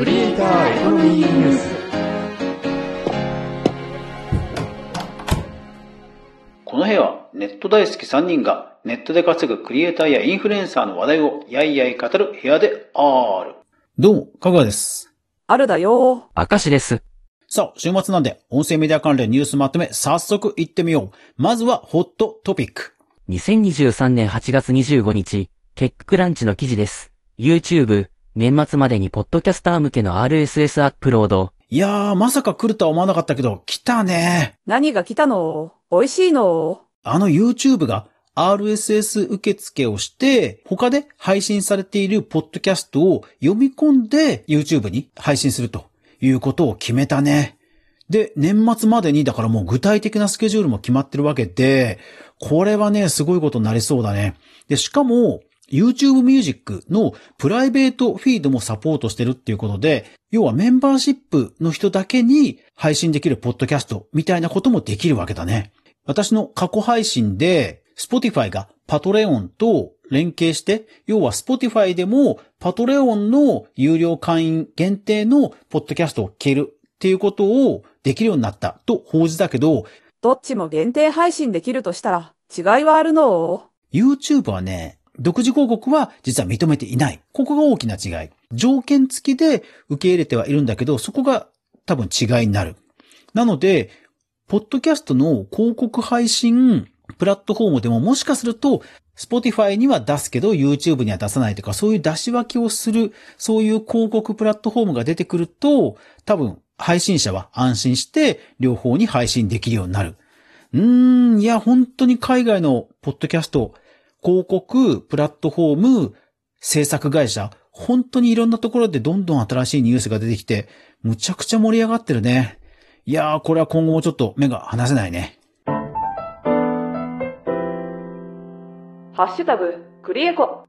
クリエイターエコノミーニュースこの部屋はネット大好き3人がネットで稼ぐクリエイターやインフルエンサーの話題をやいやい語る部屋である。どうも、かぐわです。あるだよ。明石です。さあ、週末なんで音声メディア関連ニュースまとめ早速行ってみよう。まずはホットトピック。2023年8月25日、ケッククランチの記事です。YouTube、年末までにポッドキャスター向けの RSS アップロード。いやー、まさか来るとは思わなかったけど、来たね。何が来たの？美味しいの？あの YouTube が RSS 受付をして、他で配信されているポッドキャストを読み込んで YouTube に配信するということを決めたね。で、年末までに、だからもう具体的なスケジュールも決まってるわけで、これはね、すごいことになりそうだね。で、しかも、YouTube Music のプライベートフィードもサポートしてるっていうことで、要はメンバーシップの人だけに配信できるポッドキャストみたいなこともできるわけだね。私の過去配信で、Spotify がパトレオンと連携して、要は Spotify でもパトレオンの有料会員限定のポッドキャストを聞けるっていうことをできるようになったと報じたけど、どっちも限定配信できるとしたら違いはあるの？YouTube はね、独自広告は実は認めていない。ここが大きな違い。条件付きで受け入れてはいるんだけど、そこが多分違いになる。なので、ポッドキャストの広告配信プラットフォームでももしかすると、Spotify には出すけど YouTube には出さないとか、そういう出し分けをする、そういう広告プラットフォームが出てくると、多分配信者は安心して両方に配信できるようになる。うーん、いや、本当に海外のポッドキャスト、広告、プラットフォーム、制作会社、本当にいろんなところでどんどん新しいニュースが出てきて、むちゃくちゃ盛り上がってるね。いやー、これは今後もちょっと目が離せないね。ハッシュタグ、クリエコ。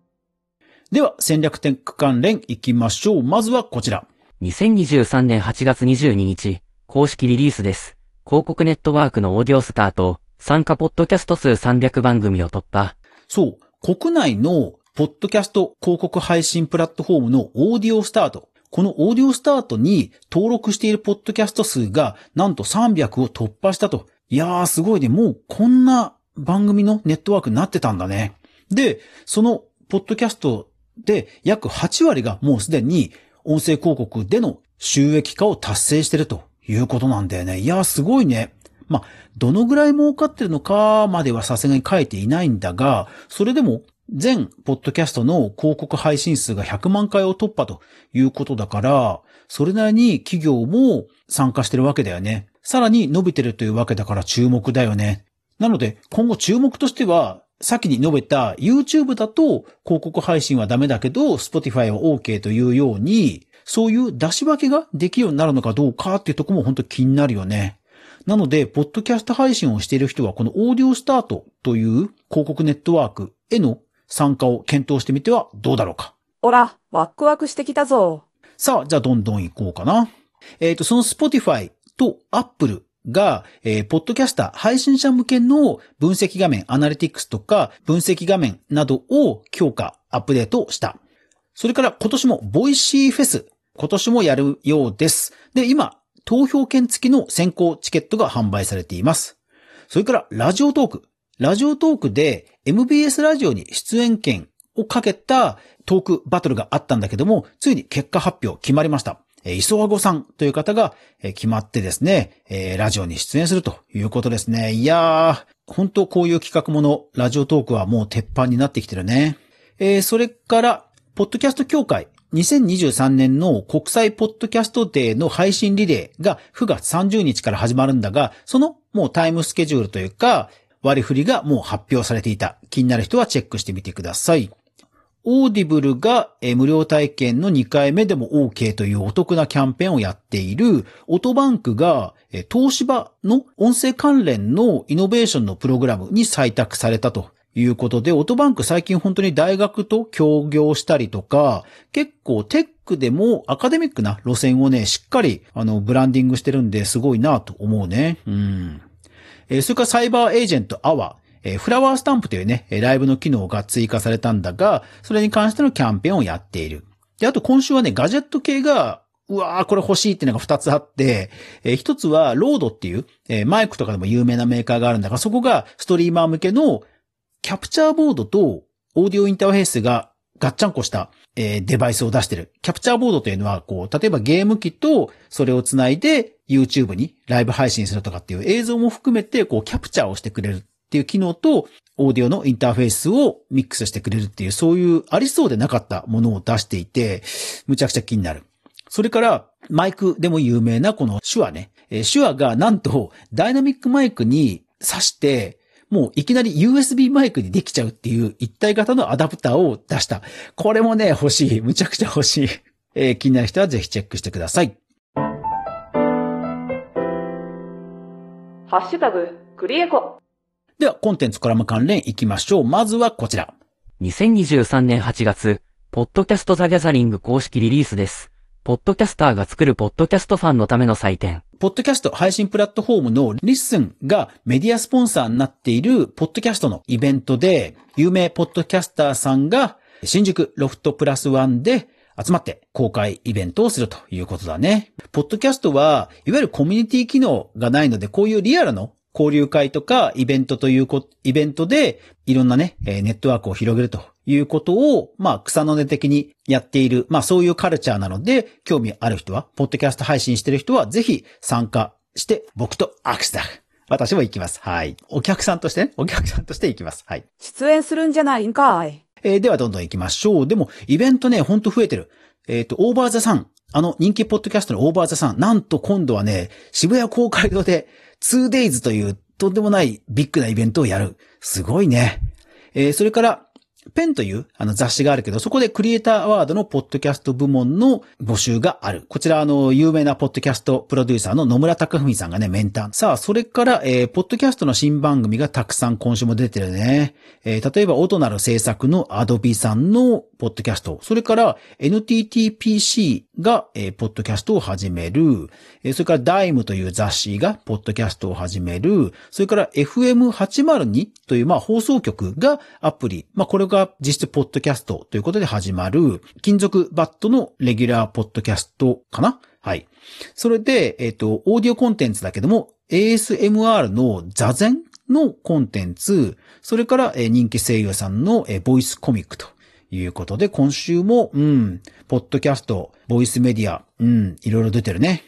では、戦略テック関連行きましょう。まずはこちら。2023年8月22日、公式リリースです。広告ネットワークのオーディオスタート、参加ポッドキャスト数300番組を突破。そう、国内のポッドキャスト広告配信プラットフォームのオーディオスタート。このオーディオスタートに登録しているポッドキャスト数がなんと300を突破したと。いやーすごいね。もうこんな番組のネットワークになってたんだね。で、そのポッドキャストで約8割がもうすでに音声広告での収益化を達成してるということなんだよね。いやーすごいね。まあ、どのぐらい儲かってるのかまではさすがに書いていないんだが、それでも全ポッドキャストの広告配信数が100万回を突破ということだから、それなりに企業も参加してるわけだよね。さらに伸びてるというわけだから注目だよね。なので、今後注目としては、先に述べた YouTube だと広告配信はダメだけど、Spotify は OK というように、そういう出し分けができるようになるのかどうかっていうところも本当気になるよね。なので、ポッドキャスト配信をしている人は、このオーディオスタートという広告ネットワークへの参加を検討してみてはどうだろうか。おら、ワクワクしてきたぞ。さあ、じゃあどんどん行こうかな。えっ、と、その Spotify と Apple が、えーポッドキャスター、配信者向けの分析画面、アナリティクスとか分析画面などを強化、アップデートした。それから今年も Voicy フェス、今年もやるようです。で、今、投票券付きの先行チケットが販売されています。それから、 Radiotalk。Radiotalk で MBS ラジオに出演権をかけたトークバトルがあったんだけども、ついに結果発表決まりました。えー磯和子さんという方がえ決まってですね、えラジオに出演するということですね。いやー、本当こういう企画もの、ラジオトークはもう鉄板になってきてるね。えーそれから、ポッドキャスト協会。2023年の国際ポッドキャストデーの配信リレーが9月30日から始まるんだが、そのもうタイムスケジュールというか、割り振りがもう発表されていた。気になる人はチェックしてみてください。オーディブルが無料体験の2回目でも OK というお得なキャンペーンをやっている、オトバンクが東芝の音声関連のイノベーションのプログラムに採択されたということで、オートバンク最近本当に大学と協業したりとか、結構テックでもアカデミックな路線をね、しっかりあのブランディングしてるんですごいなと思うね。うん。えーそれからサイバーエージェントアワー。えーフラワースタンプというね、ライブの機能が追加されたんだが、それに関してのキャンペーンをやっている。で、あと今週はね、ガジェット系がうわーこれ欲しいっていうのが2つあって、えー一つはロードっていう、えーマイクとかでも有名なメーカーがあるんだが、そこがストリーマー向けのキャプチャーボードとオーディオインターフェースがガッチャンコした、えーデバイスを出してる。キャプチャーボードというのは、こう、例えばゲーム機とそれをつないで YouTube にライブ配信するとかっていう映像も含めて、こう、キャプチャーをしてくれるっていう機能と、オーディオのインターフェースをミックスしてくれるっていう、そういうありそうでなかったものを出していて、むちゃくちゃ気になる。それから、マイクでも有名なこの手話ね。えー手話がなんとダイナミックマイクに挿して、もういきなり USB マイクにできちゃうっていう一体型のアダプターを出した。これもね、欲しい。むちゃくちゃ欲しい。えー気になる人はぜひチェックしてください。ハッシュタグ、クリエコ。では、コンテンツコラム関連いきましょう。まずはこちら。2023年8月、ポッドキャストザギャザリング公式リリースです。ポッドキャスターが作るポッドキャストファンのための祭典。ポッドキャスト配信プラットフォームのリッスンがメディアスポンサーになっているポッドキャストのイベントで、有名ポッドキャスターさんが新宿ロフトプラスワンで集まって公開イベントをするということだね。ポッドキャストは、いわゆるコミュニティ機能がないので、こういうリアルの交流会とかイベントというこ、イベントでいろんなね、えーネットワークを広げるということを、まあ草の根的にやっている、まあそういうカルチャーなので、興味ある人は、ポッドキャスト配信してる人はぜひ参加して僕とアクセだ。私も行きます。はい。お客さんとしてね、お客さんとして行きます。はい。出演するんじゃないんかい。えーではどんどん行きましょう。でも、イベントね、ほんと増えてる。えっ、と、オーバーザさん。あの人気ポッドキャストのオーバーザさん。なんと今度はね、渋谷公会堂で 2days というとんでもないビッグなイベントをやる。すごいね。えーそれから、ペンというあの雑誌があるけど、そこでクリエイターアワードのポッドキャスト部門の募集がある。こちらあの、有名なポッドキャストプロデューサーの野村隆文さんがね、メンター。さあ、それから、えーポッドキャストの新番組がたくさん今週も出てるね。えー例えば、音なる制作のアドビさんのポッドキャスト。それから、NTTPC が、えーポッドキャストを始める。えそれから、ダイムという雑誌がポッドキャストを始める。それから、FM802 という、まあ、放送局がアプリ。まあ、これが実質ポッドキャストということで始まる。金属バットのレギュラーポッドキャストかな？はい。それで、えっ、と、オーディオコンテンツだけども、ASMR の座禅のコンテンツ、それから、えー人気声優さんの、えーボイスコミックということで、今週も、うん、ポッドキャスト、ボイスメディア、うん、いろいろ出てるね。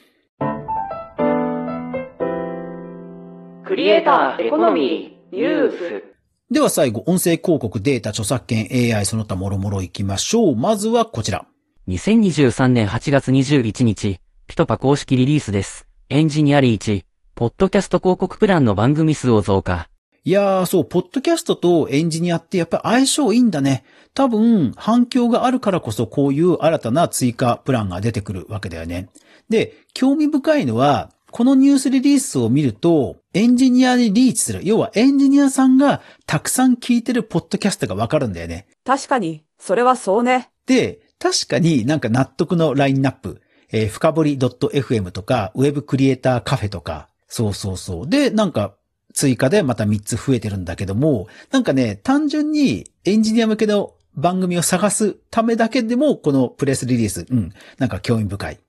クリエイター、エコノミー、ニュース。では最後、音声広告、データ、著作権、AI、その他もろもろ行きましょう。まずはこちら。2023年8月21日、ピトパ公式リリースです。エンジニアリーチ、ポッドキャスト広告プランの番組数を増加。いやー、そう、ポッドキャストとエンジニアってやっぱり相性いいんだね。多分、反響があるからこそこういう新たな追加プランが出てくるわけだよね。で、興味深いのは、このニュースリリースを見ると、エンジニアにリーチする。要はエンジニアさんがたくさん聞いてるポッドキャストがわかるんだよね。確かに、それはそうね。で、確かになんか納得のラインナップ。えー、深掘り .fm とか、ウェブクリエイターカフェとか、そうそうそう。で、なんか、追加でまた3つ増えてるんだけども、なんかね、単純にエンジニア向けの番組を探すためだけでも、このプレスリリース、うん、なんか興味深い。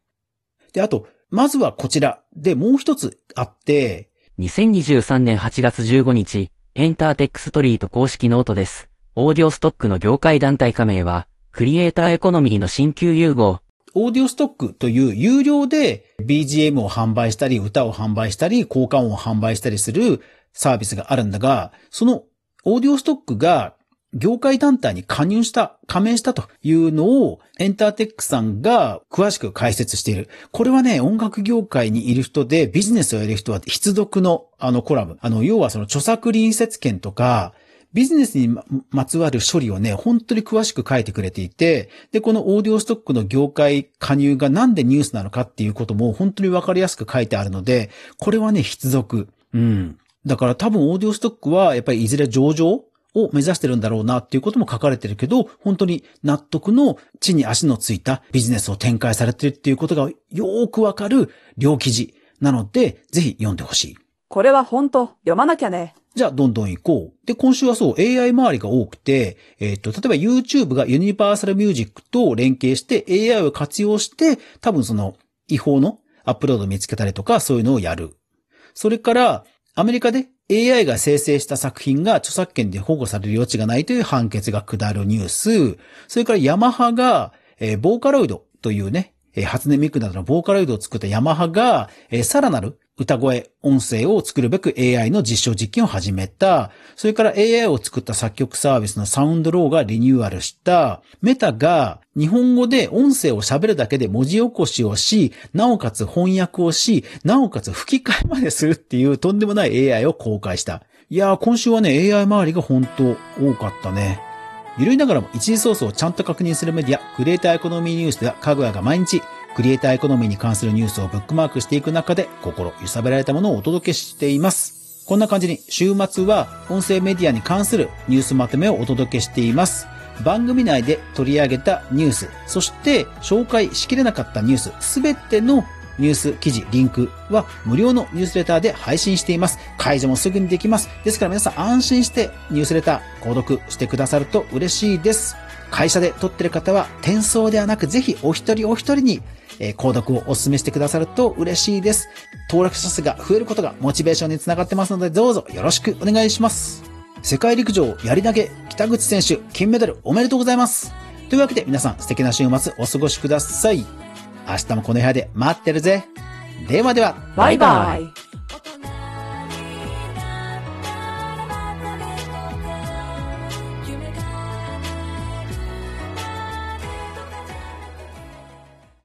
で、あと、まずはこちら。で、もう一つあって、2023年8月15日、エンターテックストリート公式ノートです。オーディオストックの業界団体加盟は、クリエイターエコノミーの新旧融合。オーディオストックという有料で BGM を販売したり、歌を販売したり、効果音を販売したりするサービスがあるんだが、そのオーディオストックが業界団体に加入した、加盟したというのをエンターテックさんが詳しく解説している。これはね、音楽業界にいる人でビジネスをやる人は必読のあのコラム。あの、要はその著作隣接権とか、ビジネスにまつわる処理をね、本当に詳しく書いてくれていて、で、このオーディオストックの業界加入がなんでニュースなのかっていうことも本当にわかりやすく書いてあるので、これはね、必読。うん。だから多分オーディオストックはやっぱりいずれ上場を目指してるんだろうなっていうことも書かれてるけど、本当に納得の地に足のついたビジネスを展開されてるっていうことがよーくわかる両記事なので、ぜひ読んでほしい。これは本当読まなきゃね。じゃあ、どんどん行こう。で、今週はそう、AI 周りが多くて、えっ、と、例えば YouTube がユニバーサルミュージックと連携して AI を活用して、多分その違法のアップロードを見つけたりとか、そういうのをやる。それから、アメリカで AI が生成した作品が著作権で保護される余地がないという判決が下るニュース。それからヤマハが、えーボーカロイドというね、えー初音ミクなどのボーカロイドを作ったヤマハが、えーさらなる歌声、音声を作るべく AI の実証実験を始めた。それから AI を作った作曲サービスのサウンドローがリニューアルした。メタが日本語で音声を喋るだけで文字起こしをし、なおかつ翻訳をし、なおかつ吹き替えまでするっていうとんでもない AI を公開した。いやー、今週はね、AI 周りが本当多かったね。ゆるいながらも一時ソースをちゃんと確認するメディア、クリエイターエコノミーニュースでは、かぐやが毎日、クリエイターエコノミーに関するニュースをブックマークしていく中で、心揺さぶられたものをお届けしています。こんな感じに、週末は音声メディアに関するニュースまとめをお届けしています。番組内で取り上げたニュース、そして紹介しきれなかったニュース、すべてのニュース記事、リンクは無料のニュースレターで配信しています。解除もすぐにできます。ですから皆さん安心してニュースレター購読してくださると嬉しいです。会社で撮ってる方は転送ではなくぜひお一人お一人にえ購読をお勧めしてくださると嬉しいです。登録者数が増えることがモチベーションにつながってますのでどうぞよろしくお願いします。世界陸上やり投げ北口選手金メダルおめでとうございます。というわけで皆さん素敵な週末お過ごしください。明日もこの部屋で待ってるぜ。ではでは。バイバイ。